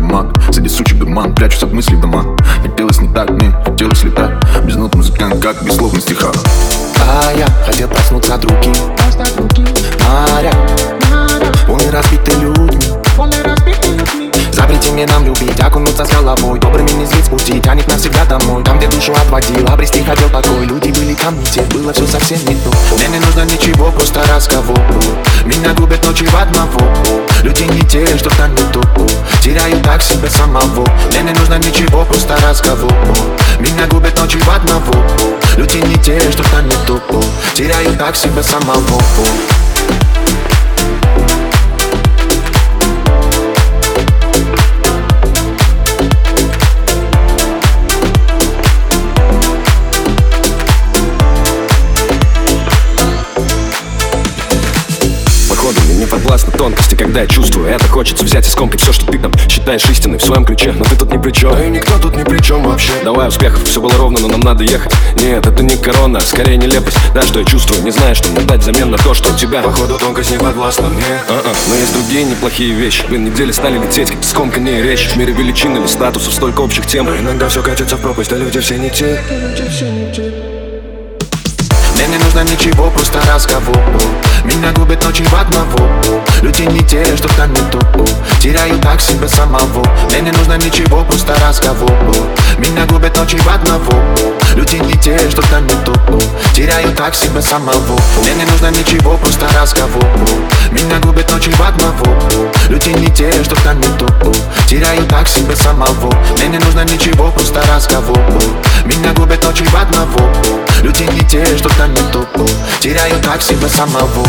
маг Среди сучек дурман, прячусь от мыслей в дома. Хотелось не так, мне хотелось летать. Без нот музыкант, как без слов на стихах. А я хотел проснуться от руки. Моря Полны разбиты людьми Запрети мне нам любить, окунуться с головой. Добрыми не сбить с пути, тянет навсегда домой. Там, где душу отводил, обрести хотел покой. Люди были ко мне, те было все совсем не то. Мне не нужно ничего, просто разговор. Меня губят ночи в одного. Люди не те, что там не то Теряю так себя самого. Мне не нужно ничего, просто разговор. Меня губят ночи в одного. Люди не те, что там не то Теряю так себя самого подвластны тонкости, когда я чувствую Это хочется взять и скомкать все, что ты там считаешь истиной. В своем ключе Но ты тут ни при чем Да и никто тут ни при чем вообще. Давай успехов, все было ровно, но нам надо ехать. Нет, это не корона, скорее нелепость. Да, что я чувствую, не знаю, что мне дать взамен на то, что у тебя. Походу тонкость не подвластна мне А-а, но есть другие неплохие вещи. Блин, недели стали лететь, как скомканнее речь В мире величин или статусов столько общих тем. Но иногда все катится в пропасть, а люди все не те. Мне не нужно ничего, просто разговор. Меня губят ночи в одного Люди не те, что там не то Теряю так себя самого. Мне не нужно ничего, просто разговор. Меня губят ночи в одного. Люди не те, что там не то Теряю так себя самого. Мне не нужно ничего, просто разговор. Меня губят ночи в одного. Люди не те, что там не то Теряю так себя самого. Мне не нужно ничего, просто разговор. Меня губят ночи в одного. Люди не те, что там не то Теряю так себя самого